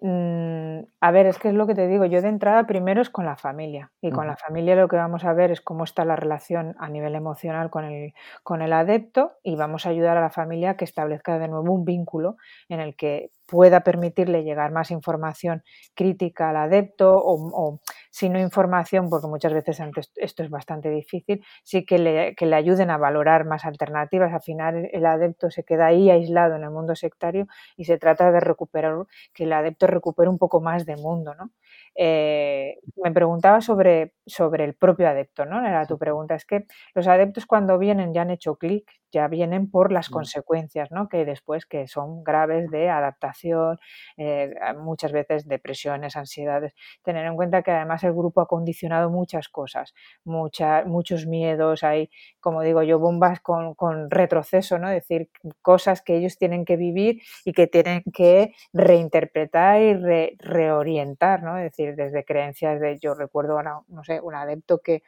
Mm, a ver, es que es lo que te digo. Yo de entrada primero es con la familia. Y con la familia lo que vamos a ver es cómo está la relación a nivel emocional con el, con el adepto y vamos a ayudar a la familia a que establezca de nuevo un vínculo en el que pueda permitirle llegar más información crítica al adepto o, si no información, porque muchas veces antes esto es bastante difícil, sí que le, que le ayuden a valorar más alternativas. Al final el adepto se queda ahí aislado en el mundo sectario y se trata de recuperar, que el adepto recupere un poco más de mundo, ¿no? Eh, me preguntaba sobre, sobre el propio adepto, ¿no? Era tu pregunta. Es que los adeptos cuando vienen ya han hecho clic, ya vienen por las mm. consecuencias, ¿no? Que después que son graves de adaptación, eh, muchas veces depresiones, ansiedades. Tener en cuenta que además el grupo ha condicionado muchas cosas, muchos miedos, hay, como digo yo, bombas con, con retroceso, ¿no? Es decir, cosas que ellos tienen que vivir y que tienen que reinterpretar y reorientar, ¿no? Es decir, desde creencias de, yo recuerdo, no sé, un adepto que,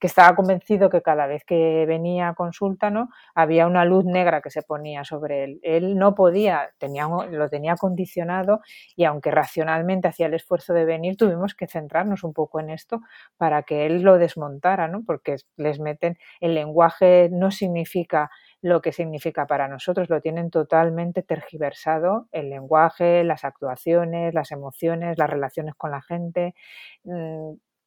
que estaba convencido que cada vez que venía a consulta, ¿no? Había una luz negra que se ponía sobre él. Él no podía, tenía, lo tenía condicionado y aunque racionalmente hacía el esfuerzo de venir, tuvimos que centrarnos un poco en esto para que él lo desmontara, ¿no? Porque les meten, el lenguaje no significa lo que significa para nosotros, lo tienen totalmente tergiversado el lenguaje, las actuaciones, las emociones, las relaciones con la gente.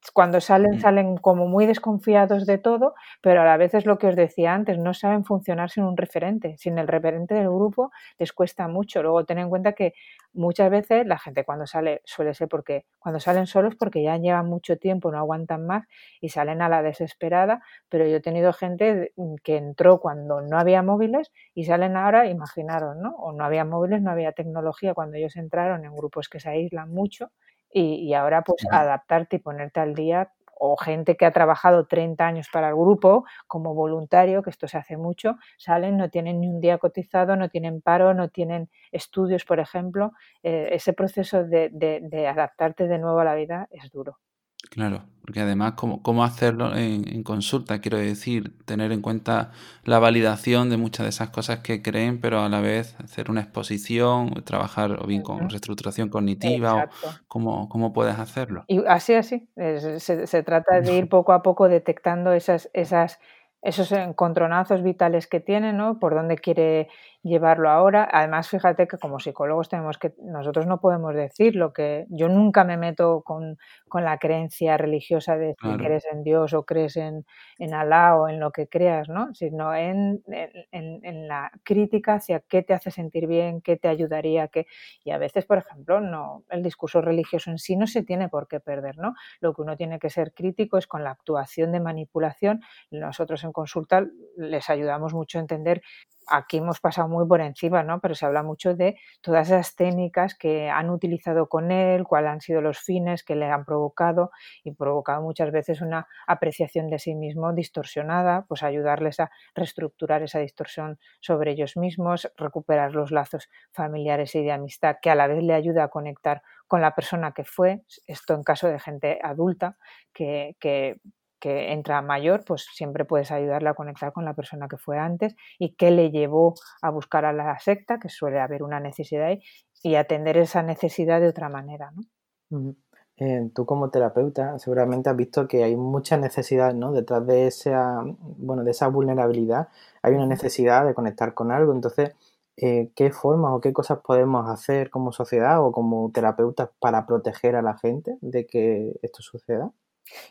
Mm, cuando salen, mm. salen como muy desconfiados de todo, pero a la vez es lo que os decía antes, no saben funcionar sin un referente. Sin el referente del grupo les cuesta mucho. Luego ten en cuenta que muchas veces la gente cuando sale suele ser porque cuando salen solos porque ya llevan mucho tiempo, no aguantan más y salen a la desesperada, pero yo he tenido gente que entró cuando no había móviles y salen ahora, imaginaron, ¿no? O no había móviles, no había tecnología cuando ellos entraron en grupos que se aíslan mucho y, ahora pues adaptarte y ponerte al día o gente que ha trabajado 30 años para el grupo como voluntario, que esto se hace mucho, salen, no tienen ni un día cotizado, no tienen paro, no tienen estudios, por ejemplo. Eh, ese proceso de adaptarte de nuevo a la vida es duro. Claro, porque además, ¿cómo, cómo hacerlo en, consulta? Quiero decir, tener en cuenta la validación de muchas de esas cosas que creen, pero a la vez hacer una exposición, trabajar o bien con reestructuración cognitiva, o cómo, cómo puedes hacerlo. Y así, así. se, se trata de ir poco a poco detectando esas, esas, esos encontronazos vitales que tiene, ¿no? Por dónde quiere llevarlo ahora. Además, fíjate que como psicólogos tenemos que, nosotros no podemos decir lo que, yo nunca me meto con, con la creencia religiosa de si crees en Dios o crees en, en Alá o en lo que creas, ¿no? Sino en, en, en, la crítica hacia qué te hace sentir bien, qué te ayudaría, qué, y a veces, por ejemplo, no, el discurso religioso en sí no se tiene por qué perder, ¿no? Lo que uno tiene que ser crítico es con la actuación de manipulación. Nosotros en consulta les ayudamos mucho a entender aquí hemos pasado muy por encima, ¿no? Pero se habla mucho de todas esas técnicas que han utilizado con él, cuáles han sido los fines que le han provocado y provocado muchas veces una apreciación de sí mismo distorsionada, pues ayudarles a reestructurar esa distorsión sobre ellos mismos, recuperar los lazos familiares y de amistad, que a la vez le ayuda a conectar con la persona que fue, esto en caso de gente adulta, que, que que entra mayor, pues siempre puedes ayudarle a conectar con la persona que fue antes y qué le llevó a buscar a la secta, que suele haber una necesidad ahí, y atender esa necesidad de otra manera. ¿no? Eh, tú como terapeuta seguramente has visto que hay mucha necesidad ¿no? detrás de esa, bueno, de esa vulnerabilidad, hay una necesidad de conectar con algo, entonces, eh, ¿qué formas o qué cosas podemos hacer como sociedad o como terapeutas para proteger a la gente de que esto suceda?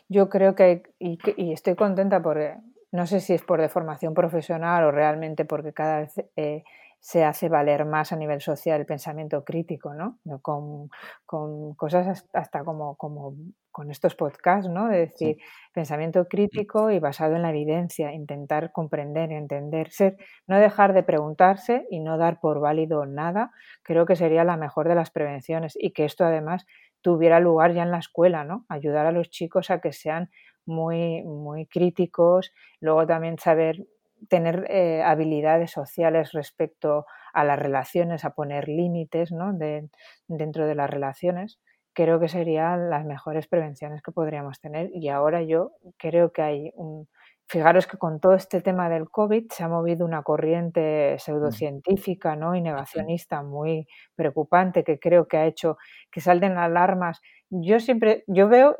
Yo creo que, y, estoy contenta porque no sé si es por deformación profesional o realmente porque cada vez eh, se hace valer más a nivel social el pensamiento crítico, ¿no? Con, con cosas hasta como, como con estos podcasts, ¿no? De decir, pensamiento crítico y basado en la evidencia, intentar comprender y entender, ser, no dejar de preguntarse y no dar por válido nada, creo que sería la mejor de las prevenciones y que esto además tuviera lugar ya en la escuela, ¿no? Ayudar a los chicos a que sean muy, muy críticos, luego también saber tener eh, habilidades sociales respecto a las relaciones, a poner límites ¿no? de, dentro de las relaciones, creo que serían las mejores prevenciones que podríamos tener. Y ahora yo creo que hay un, Fijaros que con todo este tema del COVID se ha movido una corriente pseudocientífica ¿no? y negacionista muy preocupante que creo que ha hecho que salten alarmas. Yo siempre, yo veo,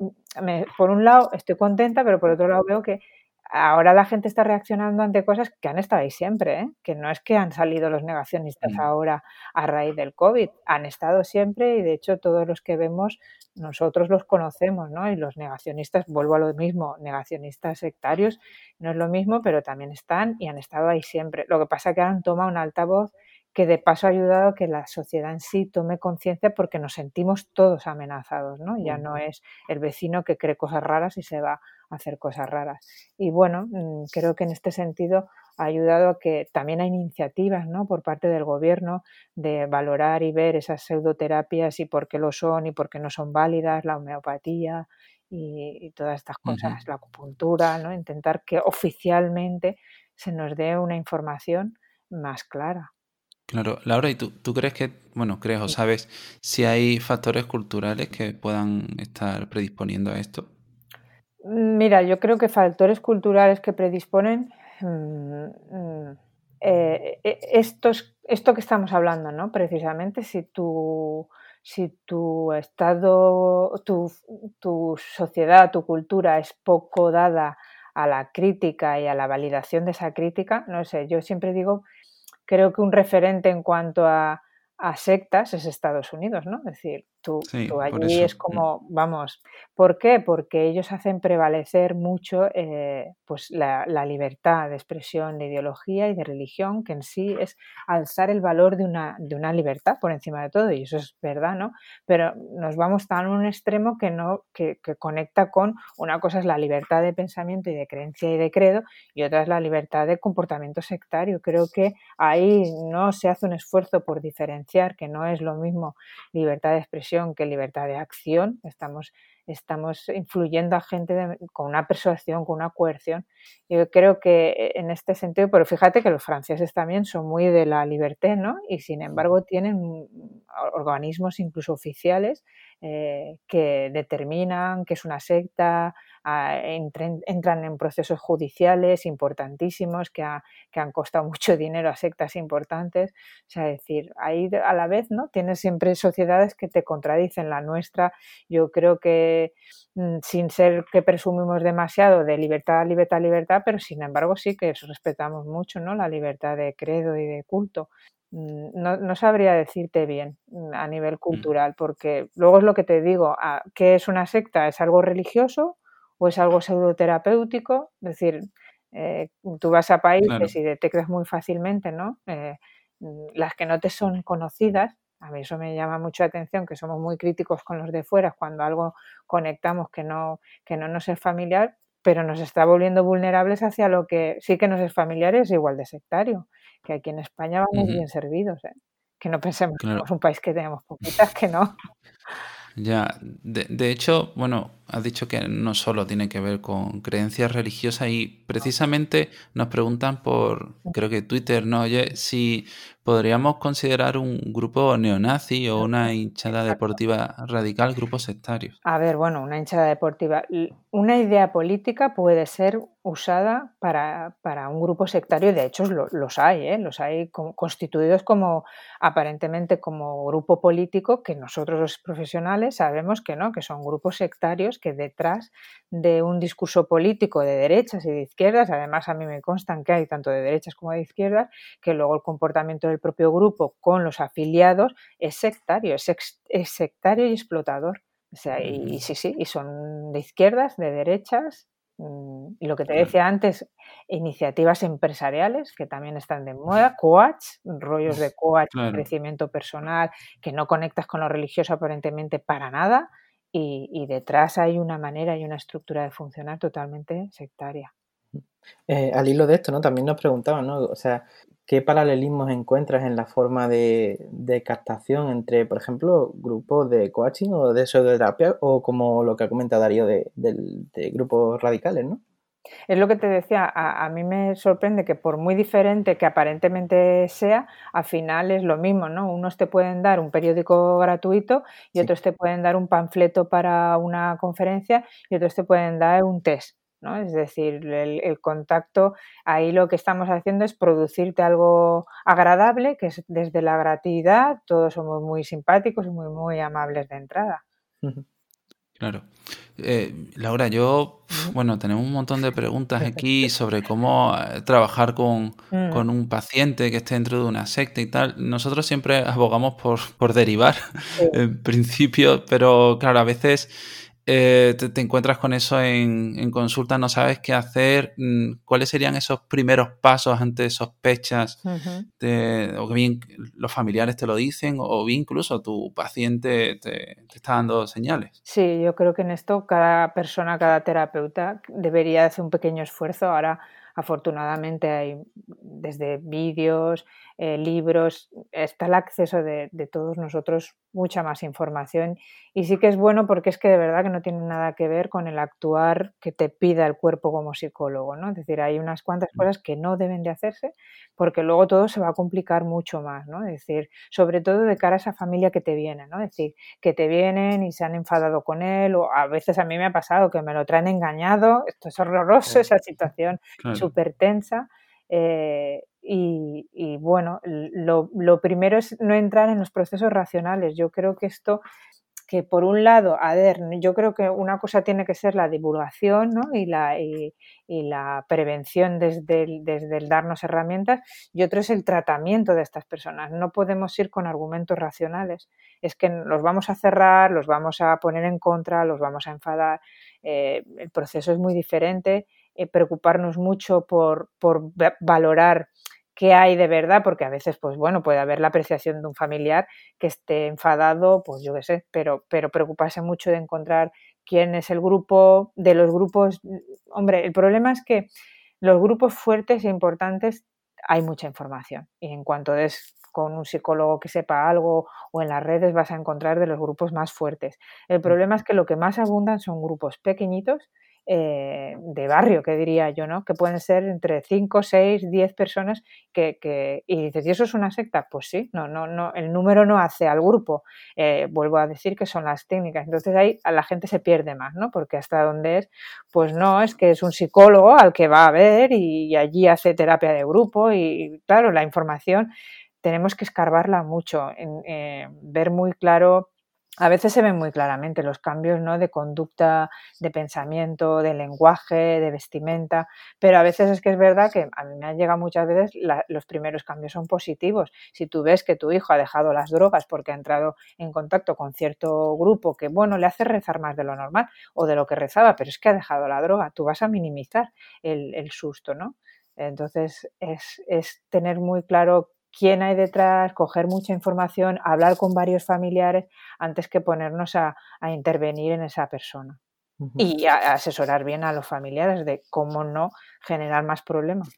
por un lado estoy contenta, pero por otro lado veo que ahora la gente está reaccionando ante cosas que han estado ahí siempre, ¿eh? que no es que han salido los negacionistas ahora a raíz del COVID, han estado siempre y de hecho todos los que vemos nosotros los conocemos, ¿no? Y los negacionistas, vuelvo a lo mismo, negacionistas sectarios, no es lo mismo, pero también están y han estado ahí siempre. Lo que pasa es que han tomado un altavoz que de paso ha ayudado a que la sociedad en sí tome conciencia porque nos sentimos todos amenazados, ¿no? Ya no es el vecino que cree cosas raras y se va hacer cosas raras. Y bueno, mm, creo que en este sentido ha ayudado a que también hay iniciativas ¿no? por parte del gobierno de valorar y ver esas pseudoterapias y por qué lo son y por qué no son válidas, la homeopatía y, todas estas cosas, la acupuntura, ¿no? intentar que oficialmente se nos dé una información más clara. Claro, Laura, ¿y tú, tú crees que, bueno, crees o sabes si hay factores culturales que puedan estar predisponiendo a esto? Mira, yo creo que factores culturales que predisponen mm, mm, eh, e, esto que estamos hablando, ¿no? Precisamente, si tu, si tu estado, tu, tu sociedad, tu cultura es poco dada a la crítica y a la validación de esa crítica, no sé, yo siempre digo, creo que un referente en cuanto a, a sectas es Estados Unidos, ¿no? Es decir, Tú, allí es como, vamos, ¿por qué? Porque ellos hacen prevalecer mucho eh, pues la, libertad de expresión, de ideología y de religión, que en sí es alzar el valor de una, de una libertad por encima de todo, y eso es verdad, ¿no? Pero nos vamos tan a un extremo que no, que, que conecta con una cosa es la libertad de pensamiento y de creencia y de credo, y otra es la libertad de comportamiento sectario. Creo que ahí no se hace un esfuerzo por diferenciar, que no es lo mismo libertad de expresión que libertad de acción. Estamos, estamos influyendo a gente con una persuasión, con una coerción. Yo creo que en este sentido, pero fíjate que los franceses también son muy de la libertad, ¿no? Y sin embargo tienen organismos incluso oficiales eh, que determinan que es una secta, entran en procesos judiciales importantísimos que, han costado mucho dinero a sectas importantes. O sea, decir, ahí a la vez, ¿no? Tienes siempre sociedades que te contradicen. La nuestra, yo creo que mm, sin ser que presumimos demasiado de libertad, libertad, libertad, pero sin embargo sí que respetamos mucho, ¿no? La libertad de credo y de culto. Mm, no, no, sabría decirte bien mm, a nivel cultural, porque luego es lo que te digo, ¿qué es una secta? ¿Es algo religioso? o es algo pseudoterapéutico, es decir, eh, tú vas a países y detectas muy fácilmente, ¿no? Eh, mm, las que no te son conocidas, a mí eso me llama mucho la atención, que somos muy críticos con los de fuera cuando algo conectamos que no, que no nos es familiar, pero nos está volviendo vulnerables hacia lo que sí que nos es familiar es igual de sectario, que aquí en España vamos bien servidos, ¿eh? que no pensemos que somos un país que tenemos poquitas, que no. Ya, de, de, hecho, bueno, has dicho que no solo tiene que ver con creencias religiosas y precisamente nos preguntan por, creo que Twitter, ¿no? Oye, si podríamos considerar un grupo neonazi o una hinchada deportiva radical, grupo sectario. A ver, bueno, una hinchada deportiva. Una idea política puede ser usada para, un grupo sectario, de hecho los hay, ¿eh? los hay constituidos como aparentemente como grupo político que nosotros los profesionales sabemos que no, que son grupos sectarios que detrás de un discurso político de derechas y de izquierdas, además a mí me constan que hay tanto de derechas como de izquierdas, que luego el comportamiento del propio grupo con los afiliados es sectario, es, sectario y explotador. O sea, y, sí, sí, y son de izquierdas, de derechas, mm, y lo que te decía antes, iniciativas empresariales que también están de moda, coach, rollos de coach, crecimiento personal, que no conectas con lo religioso aparentemente para nada, y, detrás hay una manera y una estructura de funcionar totalmente sectaria. Eh, al hilo de esto, ¿no? También nos preguntaban, ¿no? O sea, ¿qué paralelismos encuentras en la forma de, captación entre, por ejemplo, grupos de coaching o de pseudoterapia o como lo que ha comentado Darío de, grupos radicales, ¿no? Es lo que te decía, a, mí me sorprende que por muy diferente que aparentemente sea, al final es lo mismo, ¿no? Unos te pueden dar un periódico gratuito y otros te pueden dar un panfleto para una conferencia y otros te pueden dar un test. Es decir, el, contacto, ahí lo que estamos haciendo es producirte algo agradable, que es desde la gratuidad, todos somos muy simpáticos y muy, muy amables de entrada. Claro. Eh, Laura, yo, bueno, tenemos un montón de preguntas aquí sobre cómo eh, trabajar con, mm. con, un paciente que esté dentro de una secta y tal. Nosotros siempre abogamos por, por derivar, en principio, pero claro, a veces eh, te, encuentras con eso en, consulta, no sabes qué hacer, mm, cuáles serían esos primeros pasos ante sospechas, o que bien los familiares te lo dicen, o bien incluso tu paciente te, está dando señales. Sí, yo creo que en esto cada persona, cada terapeuta debería hacer un pequeño esfuerzo. Ahora afortunadamente hay desde vídeos, eh, libros, está el acceso de, todos nosotros mucha más información y sí que es bueno porque es que de verdad que no tiene nada que ver con el actuar que te pida el cuerpo como psicólogo, ¿no? Es decir, hay unas cuantas cosas que no deben de hacerse porque luego todo se va a complicar mucho más, ¿no? Es decir, sobre todo de cara a esa familia que te viene, ¿no? Es decir, que te vienen y se han enfadado con él o a veces a mí me ha pasado que me lo traen engañado, esto es horroroso, esa situación súper tensa. Eh, y, bueno, lo, lo, primero es no entrar en los procesos racionales. Yo creo que esto, que por un lado, a ver, yo creo que una cosa tiene que ser la divulgación ¿no? y, la, y, la prevención desde el, desde el darnos herramientas y otro es el tratamiento de estas personas. No podemos ir con argumentos racionales. Es que los vamos a cerrar, los vamos a poner en contra, los vamos a enfadar. Eh, el proceso es muy diferente eh, preocuparnos mucho por, por valorar qué hay de verdad, porque a veces, pues bueno, puede haber la apreciación de un familiar que esté enfadado, pues yo qué sé, pero, pero preocuparse mucho de encontrar quién es el grupo, de los grupos. Hombre, el problema es que los grupos fuertes e importantes hay mucha información y en cuanto des con un psicólogo que sepa algo o en las redes vas a encontrar de los grupos más fuertes. El problema es que lo que más abundan son grupos pequeñitos eh, de barrio, que diría yo, ¿no? Que pueden ser entre 5, 6, 10 personas que, y dices, ¿y eso es una secta? Pues sí, no, no, no, el número no hace al grupo. Eh, vuelvo a decir que son las técnicas. Entonces ahí a la gente se pierde más, ¿no? Porque hasta donde es, pues no, es que es un psicólogo al que va a ver y, allí hace terapia de grupo y claro, la información tenemos que escarbarla mucho, en, eh, ver muy claro a veces se ven muy claramente los cambios ¿no? de conducta, de pensamiento, de lenguaje, de vestimenta, pero a veces es que es verdad que a mí me han llegado muchas veces los primeros cambios son positivos. Si tú ves que tu hijo ha dejado las drogas porque ha entrado en contacto con cierto grupo que, bueno, le hace rezar más de lo normal o de lo que rezaba, pero es que ha dejado la droga, tú vas a minimizar el, el susto, ¿no? Entonces es, es tener muy claro quién hay detrás, coger mucha información, hablar con varios familiares antes que ponernos a, intervenir en esa persona. Y asesorar bien a los familiares de cómo no generar más problemas.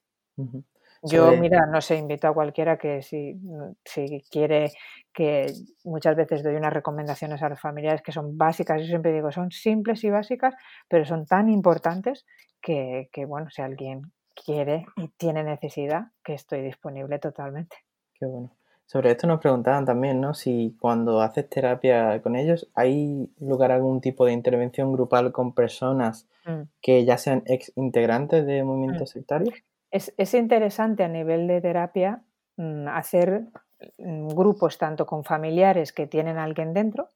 Yo, mira, no sé, invito a cualquiera que si, si, quiere que muchas veces doy unas recomendaciones a los familiares que son básicas, yo siempre digo, son simples y básicas, pero son tan importantes que, que bueno, si alguien quiere y tiene necesidad, que estoy disponible totalmente. Qué bueno. Sobre esto nos preguntaban también, ¿no? Si cuando haces terapia con ellos, ¿hay lugar algún tipo de intervención grupal con personas mm. que ya sean ex integrantes de movimientos mm. sectarios? Es, interesante a nivel de terapia mm, hacer grupos tanto con familiares que tienen a alguien dentro,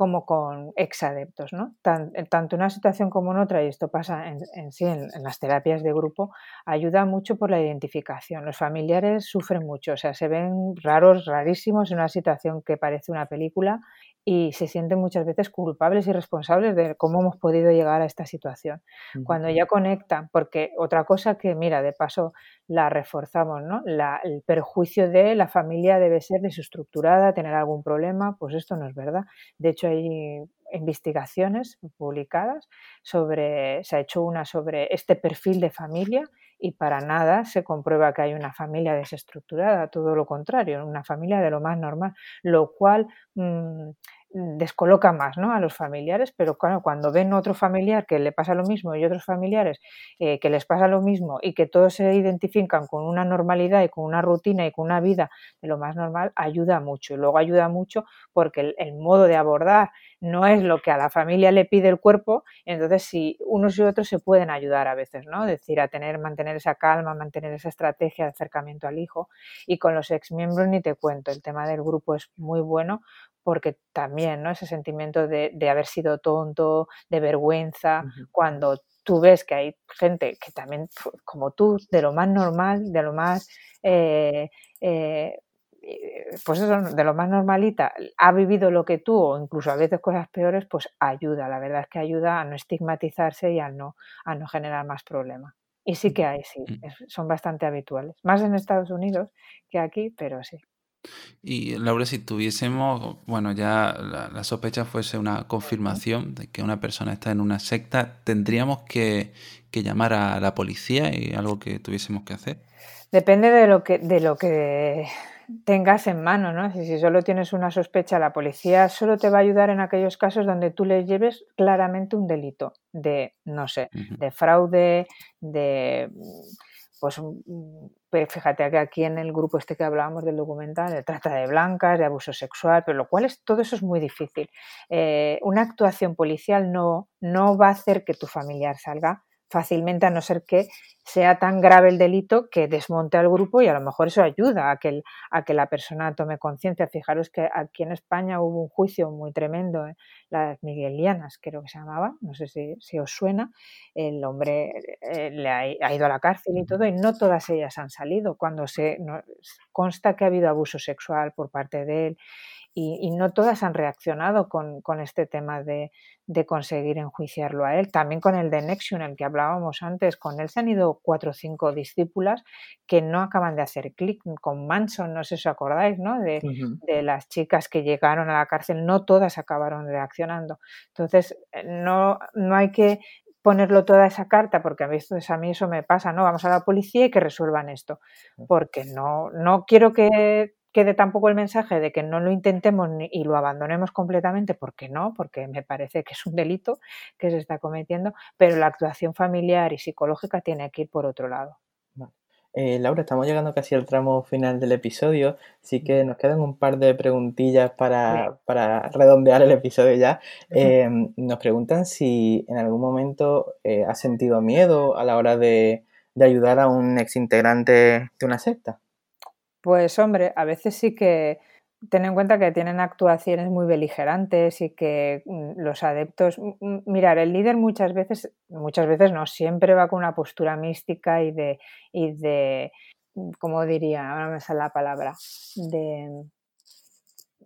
como con exadeptos. ¿no? tanto en una situación como en otra, y esto pasa en, sí en, las terapias de grupo, ayuda mucho por la identificación. Los familiares sufren mucho, o sea, se ven raros, rarísimos en una situación que parece una película y se sienten muchas veces culpables y responsables de cómo hemos podido llegar a esta situación. Cuando ya conectan, porque otra cosa que, mira, de paso la reforzamos, ¿no? el perjuicio de la familia debe ser desestructurada, tener algún problema, pues esto no es verdad. De hecho, hay investigaciones publicadas sobre, se ha hecho una sobre este perfil de familia y para nada se comprueba que hay una familia desestructurada, todo lo contrario, una familia de lo más normal, lo cual mm, descoloca más ¿no? a los familiares, pero claro, cuando ven otro familiar que le pasa lo mismo y otros familiares eh, que les pasa lo mismo y que todos se identifican con una normalidad y con una rutina y con una vida de lo más normal, ayuda mucho. Y luego ayuda mucho porque el, modo de abordar no es lo que a la familia le pide el cuerpo, entonces si unos y otros se pueden ayudar a veces, ¿no? Es decir, a tener, mantener esa calma, mantener esa estrategia de acercamiento al hijo. Y con los ex miembros ni te cuento, el tema del grupo es muy bueno porque también, ¿no? Ese sentimiento de, haber sido tonto, de vergüenza, cuando tú ves que hay gente que también, como tú, de lo más normal, de lo más, eh, eh, pues eso, de lo más normalita, ha vivido lo que tú o incluso a veces cosas peores, pues ayuda, la verdad es que ayuda a no estigmatizarse y a no, a no generar más problemas. Y sí que hay, sí, son bastante habituales, más en Estados Unidos que aquí, pero sí. Y Laura, si tuviésemos, bueno, ya la, sospecha fuese una confirmación de que una persona está en una secta, ¿tendríamos que, que, llamar a la policía y algo que tuviésemos que hacer? Depende de lo que, de lo que tengas en mano, ¿no? Si, solo tienes una sospecha, la policía solo te va a ayudar en aquellos casos donde tú le lleves claramente un delito de, no sé, de fraude, de pues fíjate que aquí en el grupo este que hablábamos del documental, de trata de blancas, de abuso sexual, pero lo cual es, todo eso es muy difícil. Eh, una actuación policial no, no va a hacer que tu familiar salga fácilmente, a no ser que sea tan grave el delito que desmonte al grupo y a lo mejor eso ayuda a que, a que la persona tome conciencia. Fijaros que aquí en España hubo un juicio muy tremendo, ¿eh? las miguelianas creo que se llamaba, no sé si, os suena, el hombre eh, le ha, ido a la cárcel y todo y no todas ellas han salido cuando se consta que ha habido abuso sexual por parte de él y, no todas han reaccionado con, este tema de, conseguir enjuiciarlo a él. También con el de Nexion, el que hablábamos antes, con él se han ido cuatro o cinco discípulas que no acaban de hacer clic. Con Manson, no sé si os acordáis, ¿no? De, de, las chicas que llegaron a la cárcel, no todas acabaron reaccionando. Entonces, eh, no, no hay que ponerlo toda esa carta, porque a veces a mí eso me pasa, ¿no? Vamos a la policía y que resuelvan esto, porque no, no quiero que quede tampoco el mensaje de que no lo intentemos y lo abandonemos completamente, porque no, porque me parece que es un delito que se está cometiendo, pero la actuación familiar y psicológica tiene que ir por otro lado. Eh, Laura, estamos llegando casi al tramo final del episodio, así que nos quedan un par de preguntillas para, redondear el episodio ya. Em, nos preguntan si en algún momento eh, has sentido miedo a la hora de, de ayudar a un ex integrante de una secta. Pues hombre, a veces sí que ten en cuenta que tienen actuaciones muy beligerantes y que mm, los adeptos, mirar, el líder muchas veces, muchas veces no, siempre va con una postura mística y de, y de, mm, ¿cómo diría? Ahora me sale la palabra, de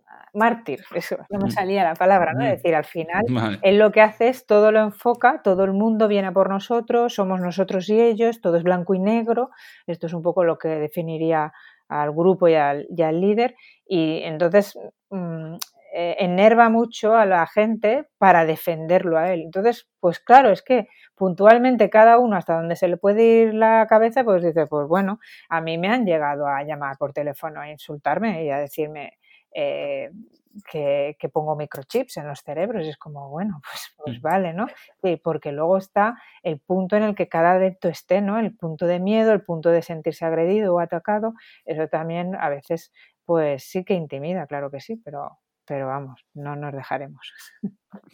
ah, mártir, eso, no me salía la palabra, ¿no? Es decir, al final, él lo que hace es todo lo enfoca, todo el mundo viene por nosotros, somos nosotros y ellos, todo es blanco y negro, esto es un poco lo que definiría al grupo y al, líder y entonces mm, eh, enerva mucho a la gente para defenderlo a él. Entonces, pues claro, es que puntualmente cada uno hasta donde se le puede ir la cabeza, pues dice, pues bueno, a mí me han llegado a llamar por teléfono a insultarme y a decirme, eh, que, pongo microchips en los cerebros. Y es como, bueno, pues, pues mm. vale, ¿no? porque luego está el punto en el que cada adepto esté, ¿no? El punto de miedo, el punto de sentirse agredido o atacado. Eso también a veces, pues sí que intimida, claro que sí, pero, pero vamos, no nos dejaremos.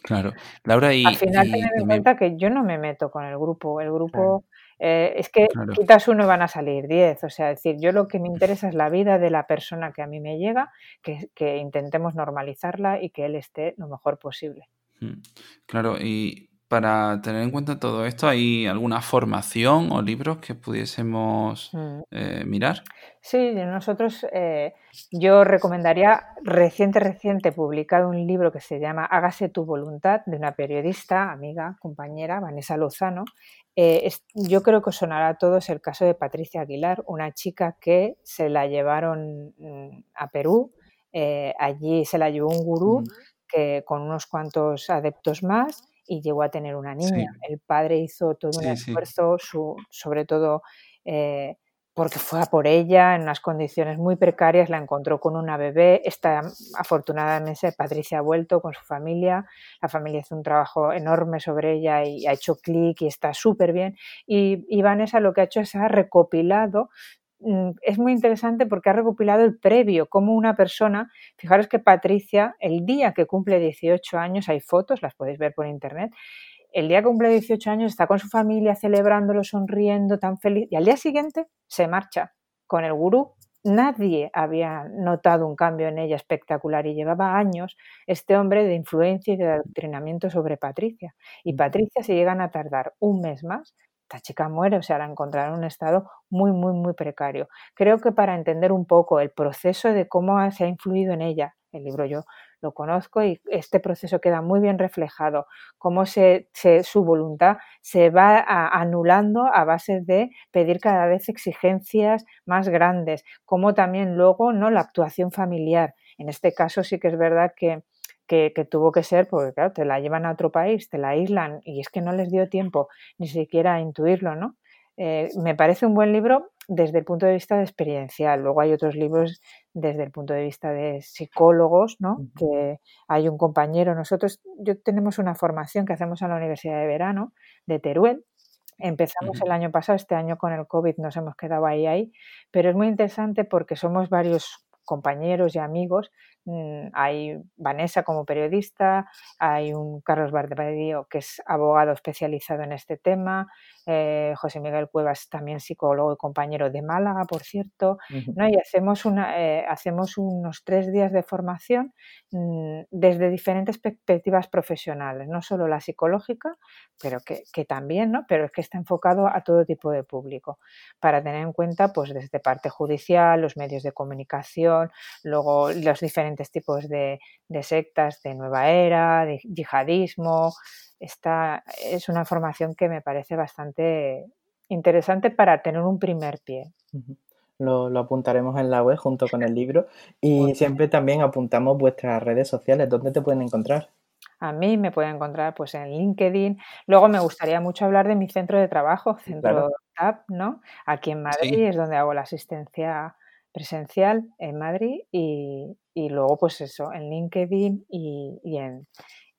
Claro. Laura, y. Al final, tener en cuenta que yo no me meto con el grupo. El grupo. Eh, es que quitas uno y van a salir diez. O sea, decir, yo lo que me interesa es la vida de la persona que a mí me llega, que, que intentemos normalizarla y que él esté lo mejor posible. Mm, claro, y para tener en cuenta todo esto, ¿hay alguna formación o libros que pudiésemos mm. eh, mirar? Sí, nosotros, eh, yo recomendaría reciente, reciente publicado un libro que se llama Hágase tu voluntad, de una periodista, amiga, compañera, Vanessa Lozano. Eh, yo creo que os sonará a todos el caso de Patricia Aguilar, una chica que se la llevaron mm, a Perú, allí se la llevó un gurú que, con unos cuantos adeptos más y llegó a tener una niña. El padre hizo todo un esfuerzo, su, sobre todo eh, porque fue a por ella en unas condiciones muy precarias, la encontró con una bebé. Está, afortunadamente Patricia ha vuelto con su familia, la familia hizo un trabajo enorme sobre ella y ha hecho clic y está súper bien. Y, y Vanessa lo que ha hecho es ha recopilado es muy interesante porque ha recopilado el previo, como una persona, fijaros que Patricia, el día que cumple 18 años, hay fotos, las podéis ver por internet, el día que cumple 18 años está con su familia celebrándolo, sonriendo, tan feliz, y al día siguiente se marcha con el gurú. Nadie había notado un cambio en ella espectacular y llevaba años este hombre de influencia y de adoctrinamiento sobre Patricia. Y Patricia se llegan a tardar un mes más esta chica muere, o sea, la encontraron en un estado muy, muy, muy precario. Creo que para entender un poco el proceso de cómo se ha influido en ella, el libro yo lo conozco y este proceso queda muy bien reflejado, cómo se, su voluntad se va anulando a base de pedir cada vez exigencias más grandes, como también luego ¿no? la actuación familiar. En este caso sí que es verdad que que, tuvo que ser, porque claro, te la llevan a otro país, te la aíslan y es que no les dio tiempo ni siquiera a intuirlo, ¿no? Eh, me parece un buen libro desde el punto de vista de experiencial. Luego hay otros libros desde el punto de vista de psicólogos, ¿no? Que hay un compañero, nosotros, yo tenemos una formación que hacemos en la Universidad de Verano de Teruel. Empezamos el año pasado, este año con el COVID nos hemos quedado ahí, ahí, pero es muy interesante porque somos varios compañeros y amigos. Mm, hay Vanessa como periodista, hay un Carlos Bardepadillo que es abogado especializado en este tema, eh, José Miguel Cuevas también psicólogo y compañero de Málaga, por cierto, ¿no? y hacemos, una, eh, hacemos unos tres días de formación mm, desde diferentes perspectivas profesionales, no solo la psicológica, pero que, que, también, ¿no? pero es que está enfocado a todo tipo de público, para tener en cuenta pues desde parte judicial, los medios de comunicación, luego los diferentes tipos de, de sectas de nueva era, de yihadismo, esta es una formación que me parece bastante interesante para tener un primer pie. Lo, apuntaremos en la web junto con el libro y siempre también apuntamos vuestras redes sociales. ¿Dónde te pueden encontrar? A mí me pueden encontrar pues en LinkedIn. Luego me gustaría mucho hablar de mi centro de trabajo, Centro TAP, ¿no? Aquí en Madrid es donde hago la asistencia presencial en Madrid y, luego pues eso, en LinkedIn y, y en,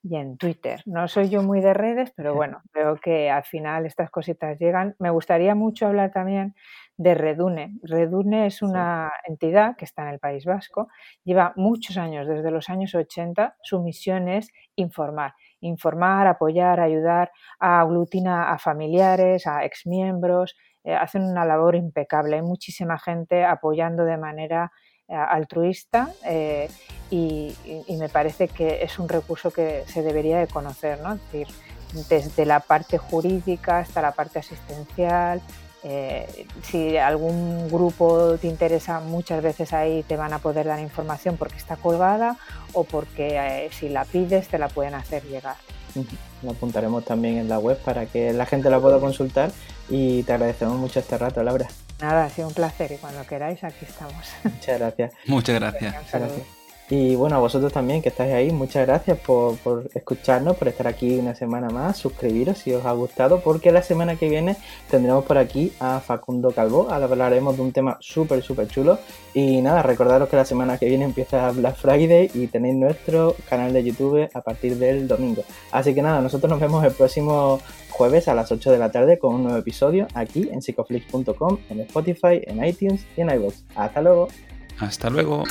y en Twitter. No soy yo muy de redes, pero bueno, creo que al final estas cositas llegan. Me gustaría mucho hablar también de Redune. Redune es una entidad que está en el País Vasco, lleva muchos años, desde los años 80, su misión es informar, informar, apoyar, ayudar, a aglutina a familiares, a exmiembros, eh, hacen una labor impecable. Hay muchísima gente apoyando de manera eh, altruista eh, y, me parece que es un recurso que se debería de conocer, ¿no? decir, desde la parte jurídica hasta la parte asistencial. Si algún grupo te interesa, muchas veces ahí te van a poder dar información porque está colgada o porque si la pides te la pueden hacer llegar. Lo apuntaremos también en la web para que la gente la pueda consultar y te agradecemos mucho este rato, Laura. Nada, ha sido un placer y cuando queráis aquí estamos. Muchas gracias. Muchas gracias. Y bueno, a vosotros también que estáis ahí, muchas gracias por, escucharnos, por estar aquí una semana más, suscribiros si os ha gustado, porque la semana que viene tendremos por aquí a Facundo Calvo, hablaremos de un tema súper, súper chulo. Y nada, recordaros que la semana que viene empieza Black Friday y tenéis nuestro canal de YouTube a partir del domingo. Así que nada, nosotros nos vemos el próximo jueves a las 8 de la tarde con un nuevo episodio aquí en psicoflix.com, en Spotify, en iTunes y en iVoox. Hasta luego. Hasta luego.